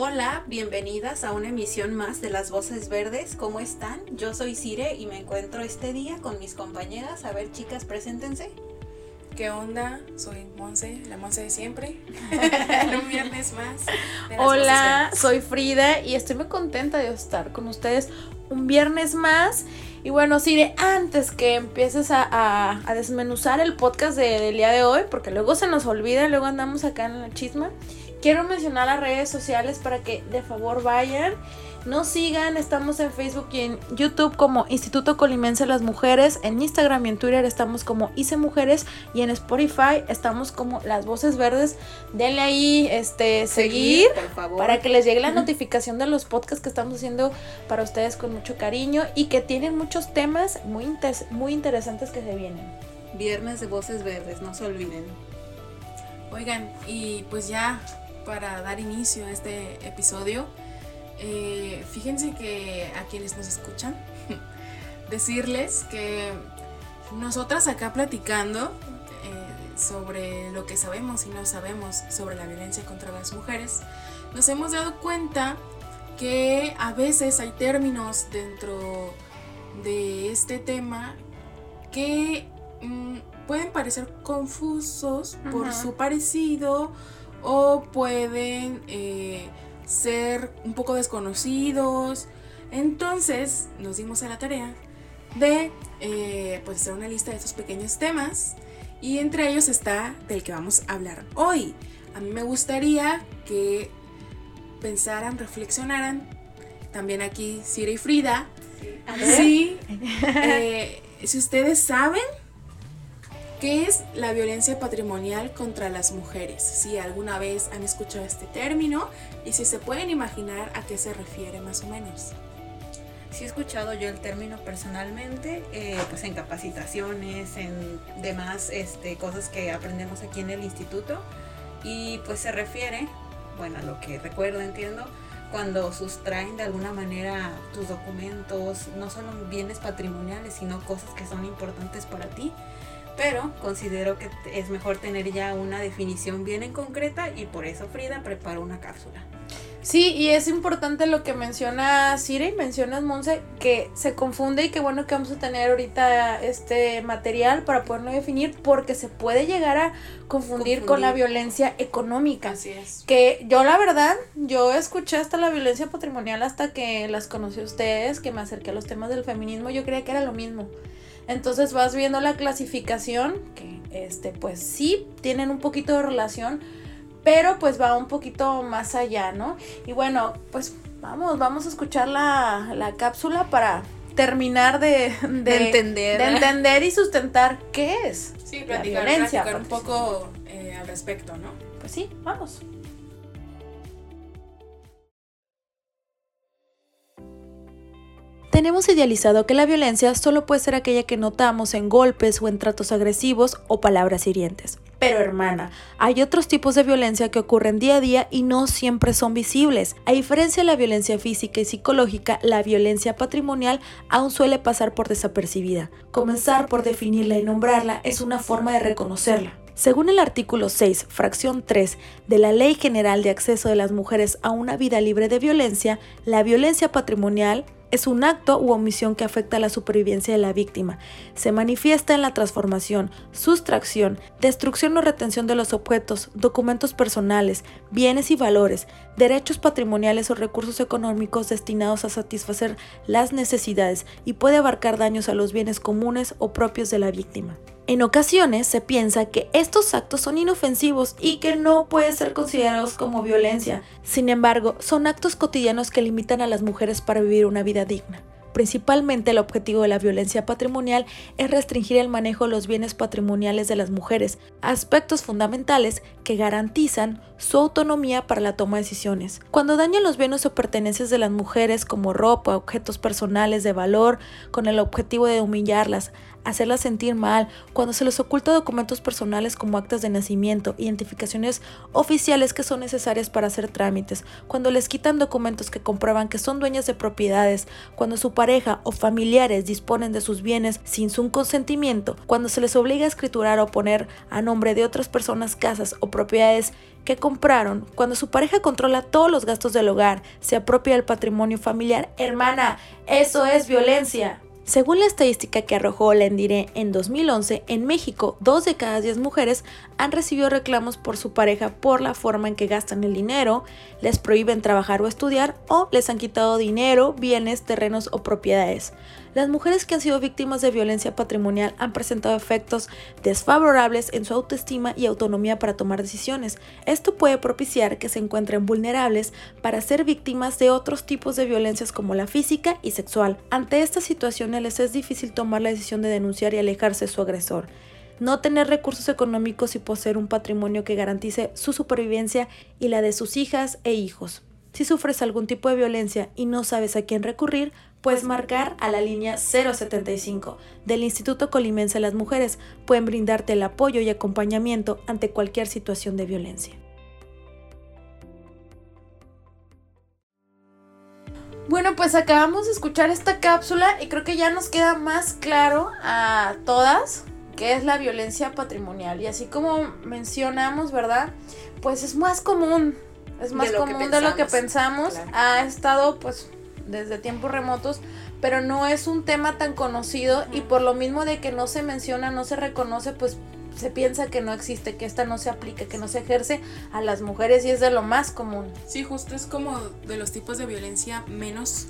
Hola, bienvenidas a una emisión más de Las Voces Verdes. ¿Cómo están? Yo soy Cire y me encuentro este día con mis compañeras. A ver, chicas, preséntense. ¿Qué onda? Soy Monse, la Monse de siempre. un viernes más. Hola, soy Frida y estoy muy contenta de estar con ustedes un viernes más. Y bueno, Sire, antes que empieces a, desmenuzar el podcast del día de hoy, porque luego se nos olvida, luego andamos acá en la chisma. Quiero mencionar las redes sociales para que de favor vayan. Nos sigan, estamos en Facebook y en YouTube como Instituto Colimense Las Mujeres, en Instagram y en Twitter estamos como Hice Mujeres y en Spotify estamos como Las Voces Verdes. Denle ahí este seguir, para que les llegue la notificación de los podcasts que estamos haciendo para ustedes con mucho cariño y que tienen muchos temas muy, muy interesantes que se vienen. Viernes de Voces Verdes, no se olviden. Oigan, y pues ya para dar inicio a este episodio, eh, fíjense que a quienes nos escuchan, decirles que nosotras acá platicando eh, sobre lo que sabemos y no sabemos sobre la violencia contra las mujeres, nos hemos dado cuenta que a veces hay términos dentro de este tema que mm, pueden parecer confusos por su parecido o pueden eh, ser un poco desconocidos. Entonces nos dimos a la tarea de eh, pues hacer una lista de esos pequeños temas y entre ellos está del que vamos a hablar hoy. A mí me gustaría que pensaran, reflexionaran, también aquí Siri y Frida, sí, eh, si ustedes saben ¿Qué es la violencia patrimonial contra las mujeres? Si alguna vez han escuchado este término y si se pueden imaginar a qué se refiere más o menos. Sí he escuchado yo el término personalmente, eh, pues en capacitaciones, en demás este, cosas que aprendemos aquí en el instituto y pues se refiere, bueno, a lo que recuerdo, entiendo, cuando sustraen de alguna manera tus documentos, no solo bienes patrimoniales, sino cosas que son importantes para ti pero considero que es mejor tener ya una definición bien en concreta y por eso Frida preparó una cápsula. Sí, y es importante lo que menciona Sire y mencionas Monse, que se confunde y que bueno que vamos a tener ahorita este material para poderlo definir, porque se puede llegar a confundir, con la violencia económica. Así es. Que yo la verdad, yo escuché hasta la violencia patrimonial hasta que las conocí a ustedes, que me acerqué a los temas del feminismo, yo creía que era lo mismo. Entonces vas viendo la clasificación, que este, pues sí, tienen un poquito de relación, pero pues va un poquito más allá, ¿no? Y bueno, pues vamos, vamos a escuchar la, cápsula para terminar de, entender. de entender y sustentar qué es sí, la violencia. un poco eh, al respecto, ¿no? Pues sí, vamos. Tenemos idealizado que la violencia solo puede ser aquella que notamos en golpes o en tratos agresivos o palabras hirientes. Pero hermana, hay otros tipos de violencia que ocurren día a día y no siempre son visibles. A diferencia de la violencia física y psicológica, la violencia patrimonial aún suele pasar por desapercibida. Comenzar por definirla y nombrarla es una forma de reconocerla. Según el artículo 6, fracción 3 de la Ley General de Acceso de las Mujeres a una Vida Libre de Violencia, la violencia patrimonial es un acto u omisión que afecta a la supervivencia de la víctima. Se manifiesta en la transformación, sustracción, destrucción o retención de los objetos, documentos personales, bienes y valores, derechos patrimoniales o recursos económicos destinados a satisfacer las necesidades y puede abarcar daños a los bienes comunes o propios de la víctima. En ocasiones se piensa que estos actos son inofensivos y que no pueden ser considerados como violencia. Sin embargo, son actos cotidianos que limitan a las mujeres para vivir una vida digna principalmente el objetivo de la violencia patrimonial es restringir el manejo de los bienes patrimoniales de las mujeres, aspectos fundamentales que garantizan su autonomía para la toma de decisiones. Cuando dañan los bienes o pertenencias de las mujeres como ropa, objetos personales de valor, con el objetivo de humillarlas, hacerlas sentir mal, cuando se les oculta documentos personales como actas de nacimiento, identificaciones oficiales que son necesarias para hacer trámites, cuando les quitan documentos que comprueban que son dueñas de propiedades, cuando su pareja o familiares disponen de sus bienes sin su consentimiento, cuando se les obliga a escriturar o poner a nombre de otras personas casas o propiedades que compraron, cuando su pareja controla todos los gastos del hogar, se apropia del patrimonio familiar, hermana, eso es violencia. Según la estadística que arrojó la Endire en 2011, en México, dos de cada diez mujeres han recibido reclamos por su pareja por la forma en que gastan el dinero, les prohíben trabajar o estudiar o les han quitado dinero, bienes, terrenos o propiedades. Las mujeres que han sido víctimas de violencia patrimonial han presentado efectos desfavorables en su autoestima y autonomía para tomar decisiones. Esto puede propiciar que se encuentren vulnerables para ser víctimas de otros tipos de violencias como la física y sexual. Ante estas situaciones les es difícil tomar la decisión de denunciar y alejarse de su agresor no tener recursos económicos y poseer un patrimonio que garantice su supervivencia y la de sus hijas e hijos. Si sufres algún tipo de violencia y no sabes a quién recurrir, puedes marcar a la línea 075 del Instituto Colimense de las Mujeres. Pueden brindarte el apoyo y acompañamiento ante cualquier situación de violencia. Bueno, pues acabamos de escuchar esta cápsula y creo que ya nos queda más claro a todas qué es la violencia patrimonial. Y así como mencionamos, ¿verdad? Pues es más común, es más común de lo que pensamos. Ha estado pues desde tiempos remotos, pero no es un tema tan conocido y por lo mismo de que no se menciona, no se reconoce, pues se piensa que no existe, que esta no se aplica, que no se ejerce a las mujeres y es de lo más común. Sí, justo es como de los tipos de violencia menos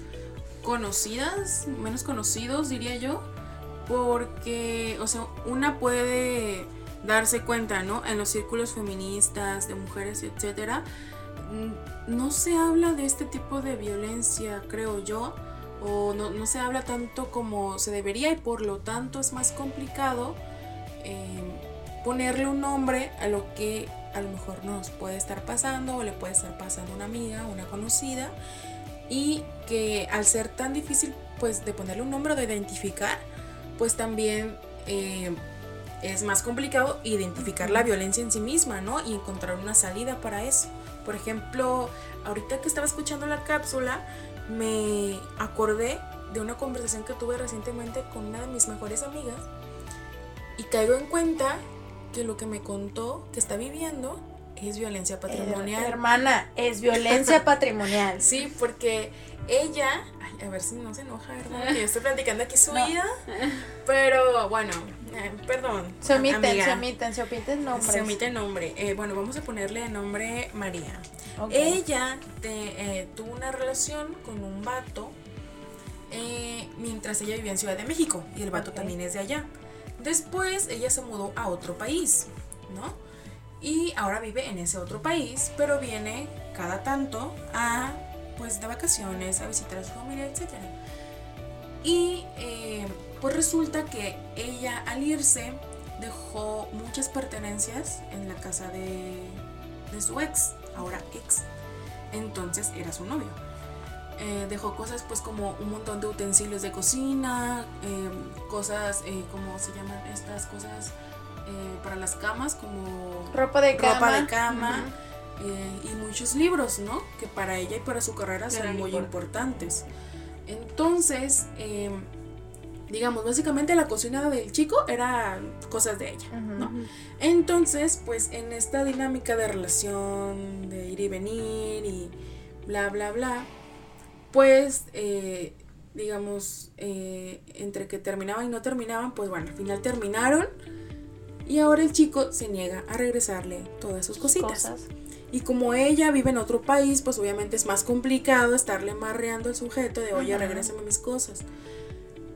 conocidas, menos conocidos, diría yo, porque, o sea, una puede darse cuenta, ¿no? En los círculos feministas, de mujeres, etcétera, no se habla de este tipo de violencia, creo yo, o no, se habla tanto como se debería y por lo tanto es más complicado eh, ponerle un nombre a lo que a lo mejor nos puede estar pasando o le puede estar pasando a una amiga, una conocida y que al ser tan difícil pues de ponerle un nombre o de identificar pues también eh, es más complicado identificar la violencia en sí misma, ¿no? Y encontrar una salida para eso. Por ejemplo, ahorita que estaba escuchando la cápsula, me acordé de una conversación que tuve recientemente con una de mis mejores amigas y caigo en cuenta que lo que me contó que está viviendo es violencia patrimonial. hermana, es violencia patrimonial. Sí, porque ella, a ver si no se enoja, ¿verdad? yo estoy platicando aquí su vida, pero bueno, eh, perdón. Se omiten, se omiten, se omiten nombres. Se omite nombre. Eh, bueno, vamos a ponerle nombre María. Ella eh, tuvo una relación con un vato mientras ella vivía en Ciudad de México y el vato también es de allá. Después ella se mudó a otro país, ¿no? Y ahora vive en ese otro país, pero viene cada tanto a, pues, de vacaciones, a visitar a su familia, etc. Y pues resulta que ella al irse dejó muchas pertenencias en la casa de, su ex, ahora ex. Entonces era su novio. Eh, dejó cosas pues como un montón de utensilios de cocina, em, cosas, eh, como se llaman estas cosas eh, para las camas, como ropa de cama, ropa de cama y muchos libros, ¿no? Que para ella y para su carrera son muy importantes. Entonces, em, digamos, básicamente la cocina del chico era cosas de ella, ¿no? Entonces, pues en esta dinámica de relación, de ir y venir y bla, bla, bla, pues, eh, digamos, eh, entre que terminaban y no terminaban, pues bueno, al final terminaron y ahora el chico se niega a regresarle todas sus cositas. Y como ella vive en otro país, pues obviamente es más complicado estarle marreando al sujeto de, oye, regrésame mis cosas.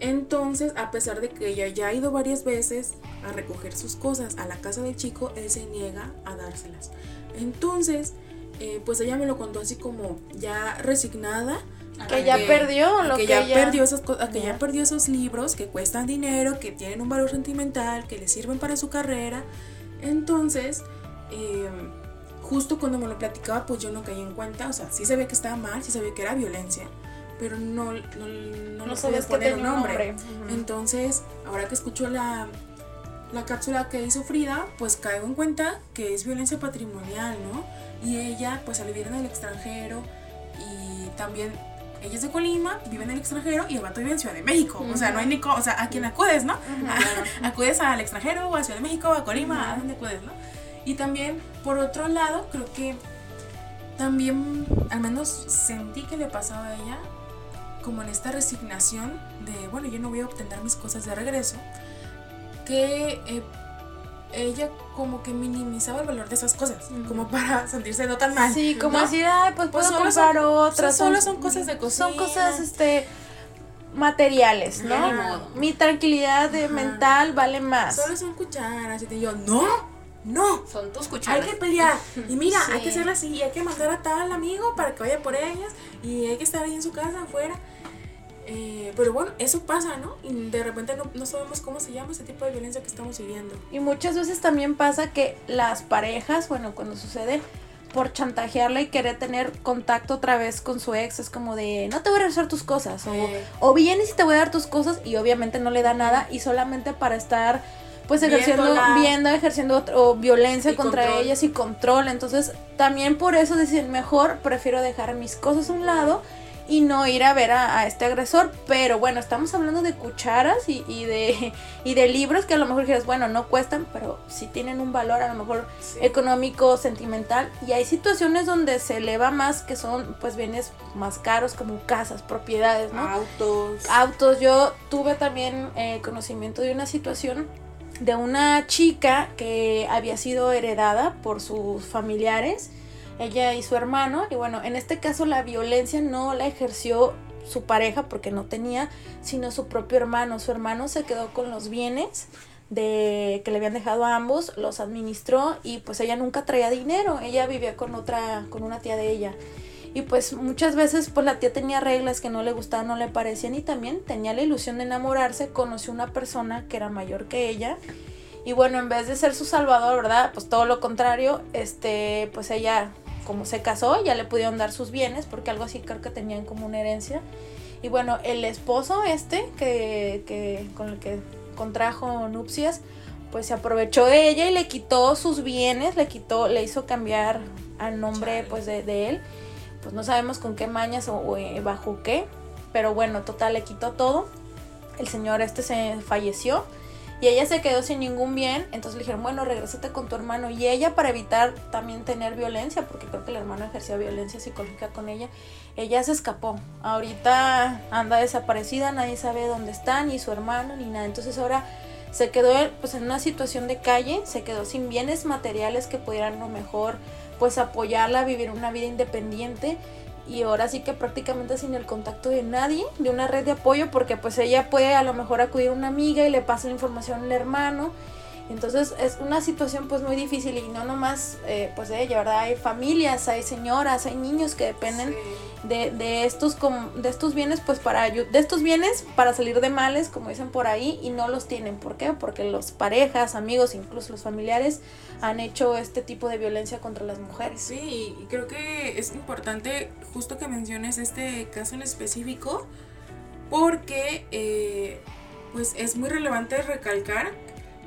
Entonces, a pesar de que ella ya ha ido varias veces a recoger sus cosas a la casa del chico, él se niega a dárselas. Entonces, eh, pues ella me lo contó así como ya resignada, que ya perdió lo que, que ya perdió esos a que ya Ya. perdió esos libros que cuestan dinero que tienen un valor sentimental que le sirven para su carrera. Entonces eh, justo cuando me lo platicaba pues yo no caí en cuenta. O sea sí se ve que estaba mal sí se ve que era violencia pero no no, no, no poner tenía un nombre. entonces ahora que escucho la la cápsula que hizo Frida, pues caigo en cuenta que es violencia patrimonial, ¿no? Y ella, pues al vivir en el extranjero y también ella es de Colima, vive en el extranjero y el vato vive en Ciudad de México. O sea, no hay ni co- o sea, a quién acudes, ¿no? acudes al extranjero o a Ciudad de México o a Colima, a dónde acudes, ¿no? Y también, por otro lado, creo que también, al menos sentí que le pasaba a ella, como en esta resignación de, bueno, yo no voy a obtener mis cosas de regreso, que eh, ella como que minimizaba el valor de esas cosas, como para sentirse no tan mal. Sí, como ¿no? decir, ay, pues, Pues puedo solo comprar son- otras. solo son cosas de Son cocina. cosas, este, materiales, ¿no? Mi tranquilidad de mental vale más. Solo son cucharas. Y te digo, no, no. Son tus Hay cucharas. que pelear. Y mira, hay que hacerla así. Y hay que mandar a tal amigo para que vaya por ellas. Y hay que estar ahí en su casa, afuera. Eh, pero bueno, eso pasa, ¿no? Y de repente no, no sabemos cómo se llama ese tipo de violencia que estamos viviendo. Y muchas veces también pasa que las parejas, bueno, cuando sucede por chantajearla y querer tener contacto otra vez con su ex, es como de, no te voy a regresar tus cosas, o, Eh. o vienes y te voy a dar tus cosas y obviamente no le da nada y solamente para estar pues ejerciendo, Viéndola. viendo, ejerciendo otro- violencia Y contra control. ellas y control. Entonces también por eso dicen, mejor prefiero dejar mis cosas a un lado y no ir a ver a, a este agresor. Pero bueno, estamos hablando de cucharas y, y de, y de libros que a lo mejor dijeras, bueno, no cuestan, pero sí tienen un valor a lo mejor Sí. económico, sentimental. Y hay situaciones donde se eleva más que son pues bienes más caros como casas, propiedades, ¿no? Autos. autos. Yo tuve también eh, conocimiento de una situación de una chica que había sido heredada por sus familiares, ella y su hermano. Y bueno, en este caso la violencia no la ejerció su pareja porque no tenía, sino su propio hermano. Su hermano se quedó con los bienes de que le habían dejado a ambos, los administró y pues ella nunca traía dinero. Ella vivía con otra, con una tía de ella. Y pues muchas veces pues la tía tenía reglas que no le gustaban, no le parecían y también tenía la ilusión de enamorarse, conoció una persona que era mayor que ella y bueno, en vez de ser su salvador, ¿verdad? Pues todo lo contrario, este, pues ella como se casó, ya le pudieron dar sus bienes porque algo así creo que tenían como una herencia. Y bueno, el esposo este que, que con el que contrajo nupcias, pues se aprovechó de ella y le quitó sus bienes, le quitó, le hizo cambiar al nombre pues de, de él pues no sabemos con qué mañas o, o, eh, bajo qué, pero bueno, total, le quitó todo. El señor este se falleció y ella se quedó sin ningún bien, entonces le dijeron, bueno, regrésate con tu hermano. Y ella para evitar también tener violencia, porque creo que el hermano ejercía violencia psicológica con ella, ella se escapó. Ahorita anda desaparecida, nadie sabe dónde está, ni su hermano, ni nada. Entonces ahora se quedó pues en una situación de calle, se quedó sin bienes materiales que pudieran lo mejor pues apoyarla a vivir una vida independiente y ahora sí que prácticamente sin el contacto de nadie, de una red de apoyo, porque pues ella puede a lo mejor acudir a una amiga y le pasa la información al hermano. Entonces es una situación pues muy difícil y no nomás eh, pues de ella, ¿verdad? Hay familias, hay señoras, hay niños que dependen Sí. De, de estos de estos bienes pues para de estos bienes para salir de males como dicen por ahí y no los tienen ¿por qué? porque los parejas amigos incluso los familiares han hecho este tipo de violencia contra las mujeres Sí, y creo que es importante justo que menciones este caso en específico porque eh, pues es muy relevante recalcar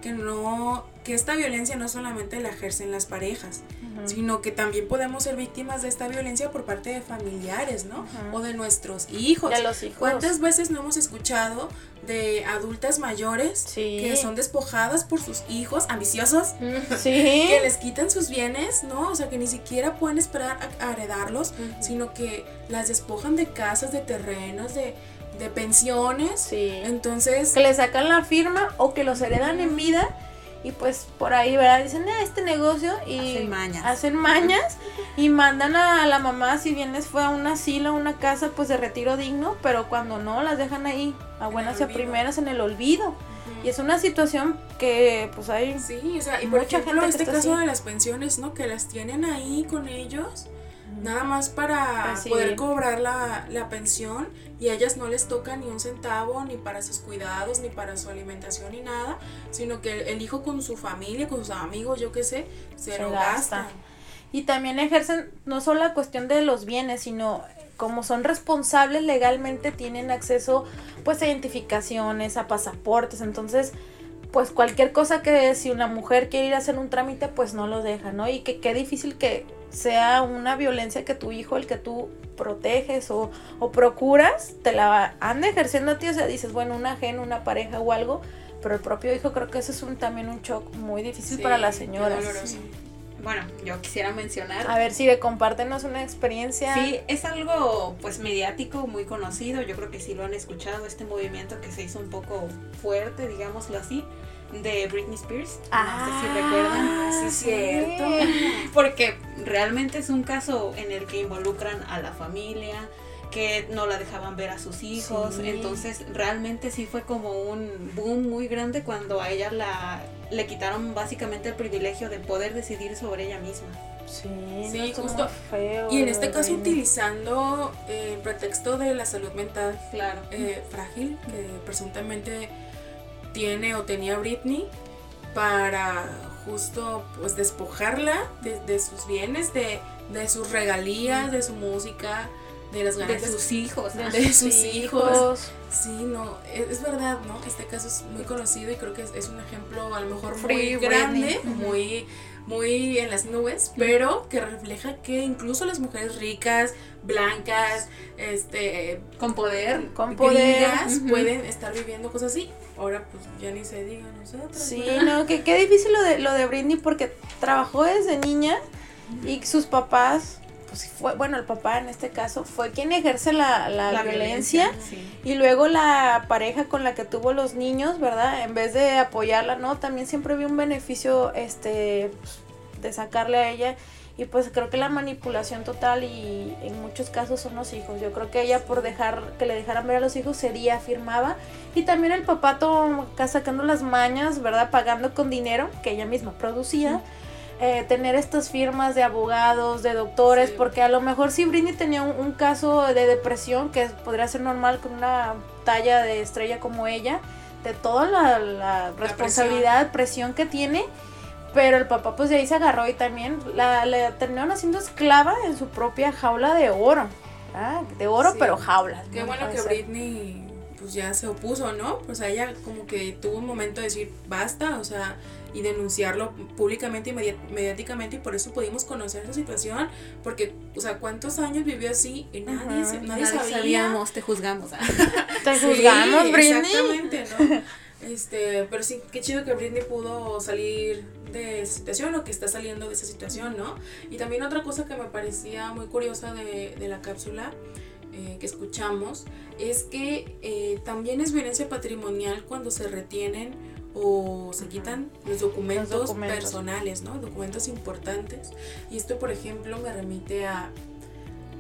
que no que esta violencia no solamente la ejercen las parejas, sino que también podemos ser víctimas de esta violencia por parte de familiares, ¿no? O de nuestros hijos. de los hijos ¿Cuántas veces no hemos escuchado de adultas mayores Sí. que son despojadas por sus hijos ambiciosos sí que les quitan sus bienes, ¿no? O sea, que ni siquiera pueden esperar a, a heredarlos, sino que las despojan de casas, de terrenos, de, de pensiones. sí Entonces, que le sacan la firma o que los heredan en vida y pues por ahí, ¿verdad? Dicen, "Ah, este negocio y Hacen mañas. hacen mañas y mandan a la mamá, si bien les fue a un asilo, a una casa pues de retiro digno, pero cuando no, las dejan ahí, a buenas y a primeras en el olvido. Y es una situación que pues hay... sí, o sea, y por Mucha ejemplo, gente este caso así. de las pensiones, ¿no? Que las tienen ahí con ellos. Nada más para poder cobrar la, la pensión y a ellas no les toca ni un centavo, ni para sus cuidados, ni para su alimentación, ni nada, sino que el hijo con su familia, con sus amigos, yo qué sé, se, lo gasta. Y también ejercen no solo la cuestión de los bienes, sino como son responsables legalmente tienen acceso pues a identificaciones, a pasaportes, entonces pues cualquier cosa que si una mujer quiere ir a hacer un trámite pues no lo deja, ¿no? Y que qué difícil que sea una violencia que tu hijo, el que tú proteges o, o procuras, te la anda ejerciendo a ti, o sea, dices, bueno, una gen, una pareja o algo, pero el propio hijo creo que eso es un, también un shock muy difícil para las señoras. Bueno, yo quisiera mencionar. A ver si de compártenos una experiencia. Sí, es algo pues mediático, muy conocido. Yo creo que sí lo han escuchado, este movimiento que se hizo un poco fuerte, digámoslo así de Britney Spears. Ah, no sé si recuerdan. Sí, es cierto. Porque realmente es un caso en el que involucran a la familia, que no la dejaban ver a sus hijos. Entonces, realmente sí fue como un boom muy grande cuando a ella la le quitaron básicamente el privilegio de poder decidir sobre ella misma. Sí, justo. y en este caso utilizando eh, el pretexto de la salud mental claro. Eh, frágil que presuntamente tiene o tenía Britney para justo pues despojarla de, sus bienes, de, sus regalías, de su música, de las ganas de sus hijos, de, sus hijos. Sí, no, es, verdad, ¿no? Este caso es muy conocido y creo que es, un ejemplo a lo mejor muy grande, muy muy en las nubes, pero que refleja que incluso las mujeres ricas, blancas, este, con poder, con poder, pueden estar viviendo cosas así. Ahora pues ya ni se diga nosotros. Sí, no, que qué difícil lo de lo de Britney porque trabajó desde niña y sus papás pues fue, bueno, el papá en este caso fue quien ejerce la, la, violencia, y luego la pareja con la que tuvo los niños, ¿verdad? En vez de apoyarla, no, también siempre vi un beneficio este de sacarle a ella y pues creo que la manipulación total y en muchos casos son los hijos. Yo creo que ella por dejar que le dejaran ver a los hijos sería afirmaba y también el papá todo sacando las mañas, ¿verdad? Pagando con dinero que ella misma producía. Eh, tener estas firmas de abogados, de doctores, porque a lo mejor si Britney tenía un, caso de depresión, que podría ser normal con una talla de estrella como ella, de toda la, responsabilidad, presión. que tiene, pero el papá pues de ahí se agarró y también la, la terminaron haciendo esclava en su propia jaula de oro. Ah, de oro, pero jaula. Qué bueno que Britney pues ya se opuso, ¿no? Pues ella como que tuvo un momento de decir basta, o sea, y denunciarlo públicamente y mediáticamente y por eso pudimos conocer esa situación porque o sea cuántos años vivió así y nadie, nadie, sabíamos te juzgamos te juzgamos Britney. exactamente no este pero sí qué chido que Britney pudo salir de esa situación o que está saliendo de esa situación no y también otra cosa que me parecía muy curiosa de, de la cápsula eh, que escuchamos es que eh, también es violencia patrimonial cuando se retienen o se quitan los documentos, personales, ¿no? Documentos importantes. Y esto, por ejemplo, me remite a,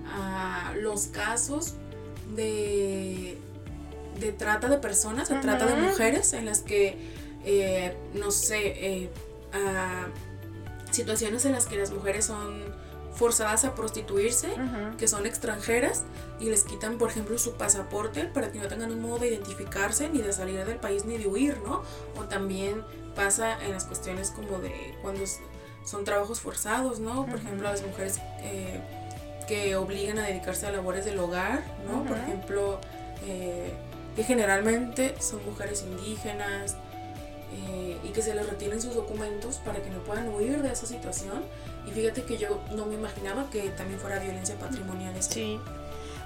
a los casos de, de trata de personas, de trata de mujeres, en las que, eh, no sé, eh, situaciones en las que las mujeres son forzadas a prostituirse, que son extranjeras, y les quitan, por ejemplo, su pasaporte para que no tengan un modo de identificarse, ni de salir del país, ni de huir, ¿no? O también pasa en las cuestiones como de cuando son trabajos forzados, ¿no? Por ejemplo, a las mujeres eh, que obligan a dedicarse a labores del hogar, ¿no? Por ejemplo, eh, que generalmente son mujeres indígenas, eh, y que se les retienen sus documentos para que no puedan huir de esa situación. Y fíjate que yo no me imaginaba que también fuera violencia patrimonial Sí.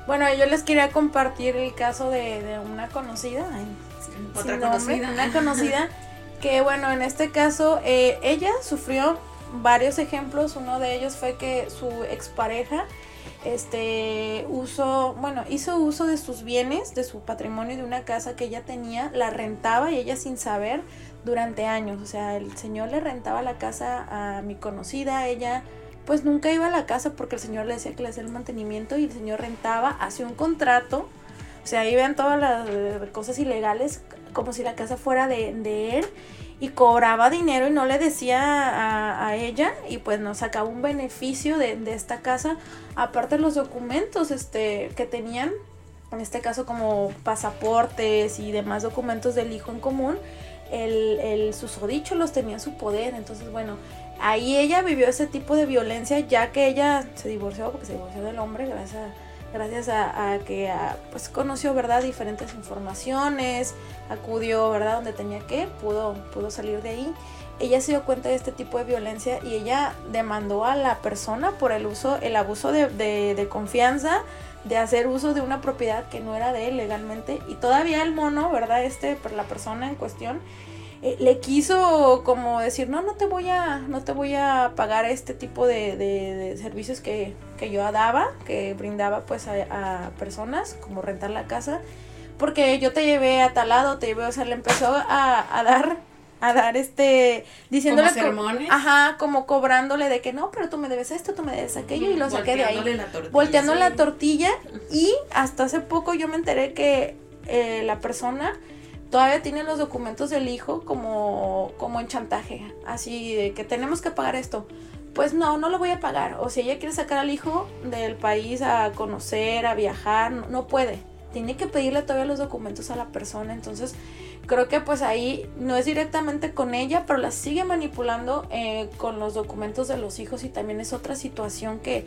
Bueno, yo les quería compartir el caso de, una conocida, otra conocida, una conocida que bueno, en este caso eh, ella sufrió varios ejemplos, uno de ellos fue que su expareja este uso, bueno, hizo uso de sus bienes, de su patrimonio de una casa que ella tenía, la rentaba y ella sin saber durante años. O sea, el señor le rentaba la casa a mi conocida, ella pues nunca iba a la casa porque el señor le decía que le hacía el mantenimiento y el señor rentaba, hacía un contrato. O sea, ahí vean todas las cosas ilegales como si la casa fuera de, de él y cobraba dinero y no le decía a, a ella y pues nos sacaba un beneficio de, de, esta casa, aparte los documentos este, que tenían, en este caso como pasaportes y demás documentos del hijo en común, el, el susodicho los tenía en su poder, entonces bueno, ahí ella vivió ese tipo de violencia ya que ella se divorció, porque se divorció del hombre, gracias a gracias a, a que pues conoció verdad diferentes informaciones acudió verdad donde tenía que pudo pudo salir de ahí. Ella se dio cuenta de este tipo de violencia y ella demandó a la persona por el uso el abuso de, de, de confianza de hacer uso de una propiedad que no era de él legalmente. Y todavía el mono verdad este la persona en cuestión eh, le quiso como decir, no, no te voy a, no te voy a pagar este tipo de, de, de servicios que, que, yo daba, que brindaba pues a, a, personas, como rentar la casa, porque yo te llevé a tal lado, te llevé, o sea, le empezó a, a dar, a dar este, diciéndole, ¿Como sermones? ajá, como cobrándole de que no, pero tú me debes esto, tú me debes aquello, y lo saqué de ahí, La tortilla, volteando sí. la tortilla, y hasta hace poco yo me enteré que eh, la persona todavía tiene los documentos del hijo como, como en chantaje, así de que tenemos que pagar esto. Pues no, no lo voy a pagar. O si ella quiere sacar al hijo del país a conocer, a viajar, no, no puede. Tiene que pedirle todavía los documentos a la persona. Entonces, creo que pues ahí no es directamente con ella, pero la sigue manipulando eh, con los documentos de los hijos y también es otra situación que,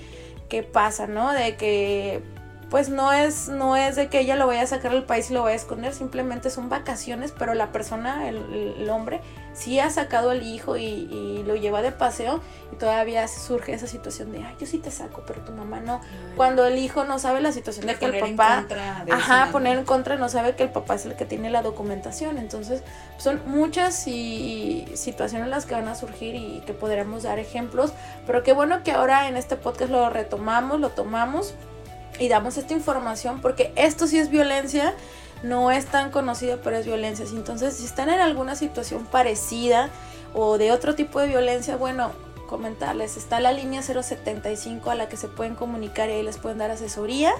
que pasa, ¿no? De que pues no es, no es de que ella lo vaya a sacar al país y lo vaya a esconder, simplemente son vacaciones, pero la persona, el, el hombre, sí ha sacado al hijo y, y, lo lleva de paseo y todavía surge esa situación de, ay, yo sí te saco, pero tu mamá no. Ay. Cuando el hijo no sabe la situación de, de que el papá, ajá, poner en contra, no sabe que el papá es el que tiene la documentación. Entonces, son muchas y, y situaciones las que van a surgir y que podremos dar ejemplos, pero qué bueno que ahora en este podcast lo retomamos, lo tomamos y damos esta información porque esto sí es violencia, no es tan conocido, pero es violencia. Entonces, si están en alguna situación parecida o de otro tipo de violencia, bueno, comentarles, está la línea 075 a la que se pueden comunicar y ahí les pueden dar asesoría,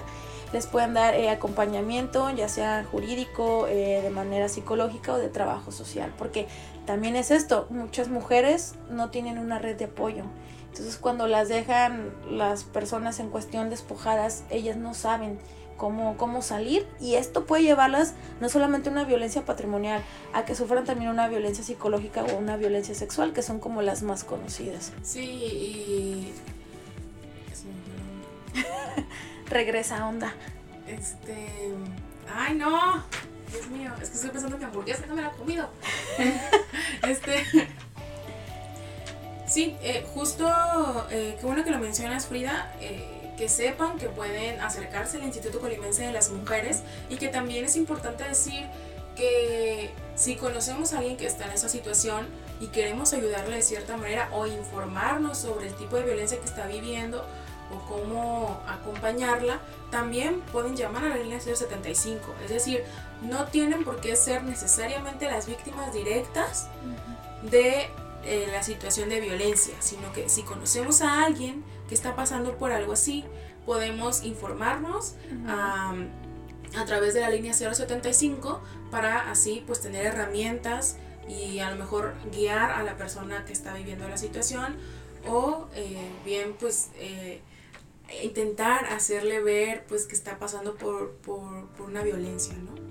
les pueden dar eh, acompañamiento, ya sea jurídico, eh, de manera psicológica o de trabajo social, porque también es esto, muchas mujeres no tienen una red de apoyo. Entonces cuando las dejan las personas en cuestión despojadas, ellas no saben cómo, cómo salir y esto puede llevarlas no solamente a una violencia patrimonial, a que sufran también una violencia psicológica o una violencia sexual, que son como las más conocidas. Sí, y... Regresa a onda. Este... Ay, no. Dios mío, es que estoy pensando que hamburguesa no me la he comido. este... Sí, eh, justo, eh, qué bueno que lo mencionas, Frida, eh, que sepan que pueden acercarse al Instituto Colimense de las Mujeres y que también es importante decir que si conocemos a alguien que está en esa situación y queremos ayudarle de cierta manera o informarnos sobre el tipo de violencia que está viviendo o cómo acompañarla, también pueden llamar a la línea 075. Es decir, no tienen por qué ser necesariamente las víctimas directas de eh, la situación de violencia, sino que si conocemos a alguien que está pasando por algo así, podemos informarnos uh -huh. um, a través de la línea 075 para así pues tener herramientas y a lo mejor guiar a la persona que está viviendo la situación o eh, bien pues eh, intentar hacerle ver pues que está pasando por, por, por una violencia, ¿no?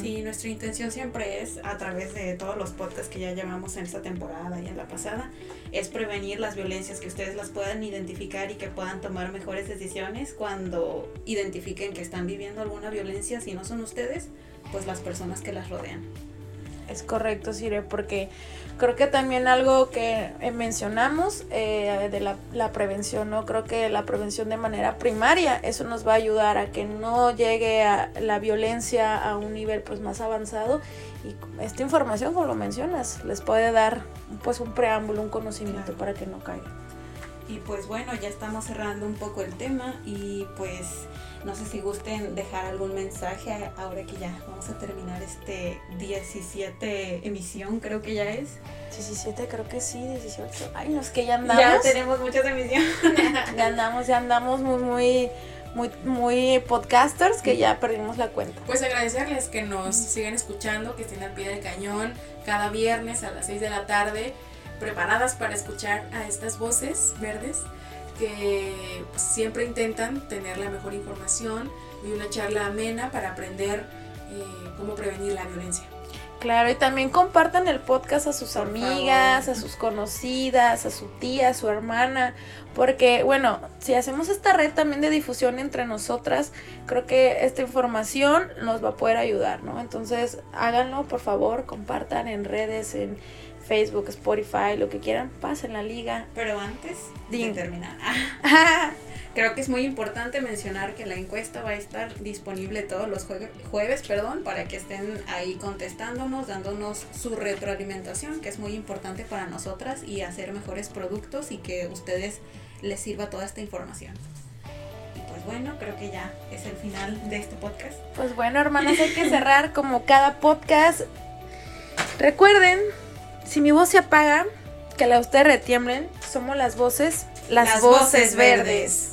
Sí, nuestra intención siempre es, a través de todos los podcasts que ya llevamos en esta temporada y en la pasada, es prevenir las violencias, que ustedes las puedan identificar y que puedan tomar mejores decisiones cuando identifiquen que están viviendo alguna violencia, si no son ustedes, pues las personas que las rodean. Es correcto, Sire, porque creo que también algo que mencionamos eh, de la, la, prevención, ¿no? Creo que la prevención de manera primaria, eso nos va a ayudar a que no llegue a la violencia a un nivel pues más avanzado y esta información, como lo mencionas, les puede dar pues un preámbulo, un conocimiento para que no caigan. Y pues bueno, ya estamos cerrando un poco el tema y pues no sé si gusten dejar algún mensaje ahora que ya vamos a terminar este 17 emisión, creo que ya es. 17, creo que sí, 18. Ay, no, es que ya andamos. Ya tenemos muchas emisiones. ya andamos, ya andamos muy, muy, muy, muy podcasters que ya perdimos la cuenta. Pues agradecerles que nos sigan escuchando, que estén al pie del cañón cada viernes a las 6 de la tarde, preparadas para escuchar a estas voces verdes que pues, siempre intentan tener la mejor información y una charla amena para aprender eh, cómo prevenir la violencia. Claro, y también compartan el podcast a sus amigas, a sus conocidas, a su tía, a su hermana, porque bueno, si hacemos esta red también de difusión entre nosotras, creo que esta información nos va a poder ayudar, ¿no? Entonces, háganlo, por favor, compartan en redes, en Facebook, Spotify, lo que quieran, pasen la liga. Pero antes de terminar, creo que es muy importante mencionar que la encuesta va a estar disponible todos los jueves, perdón, para que estén ahí contestándonos, dándonos su retroalimentación, que es muy importante para nosotras y hacer mejores productos y que ustedes les sirva toda esta información. Y pues bueno, creo que ya es el final de este podcast. Pues bueno, hermanos, hay que cerrar como cada podcast. Recuerden si mi voz se apaga, que la ustedes retiemblen, somos las voces, las, voces, verdes.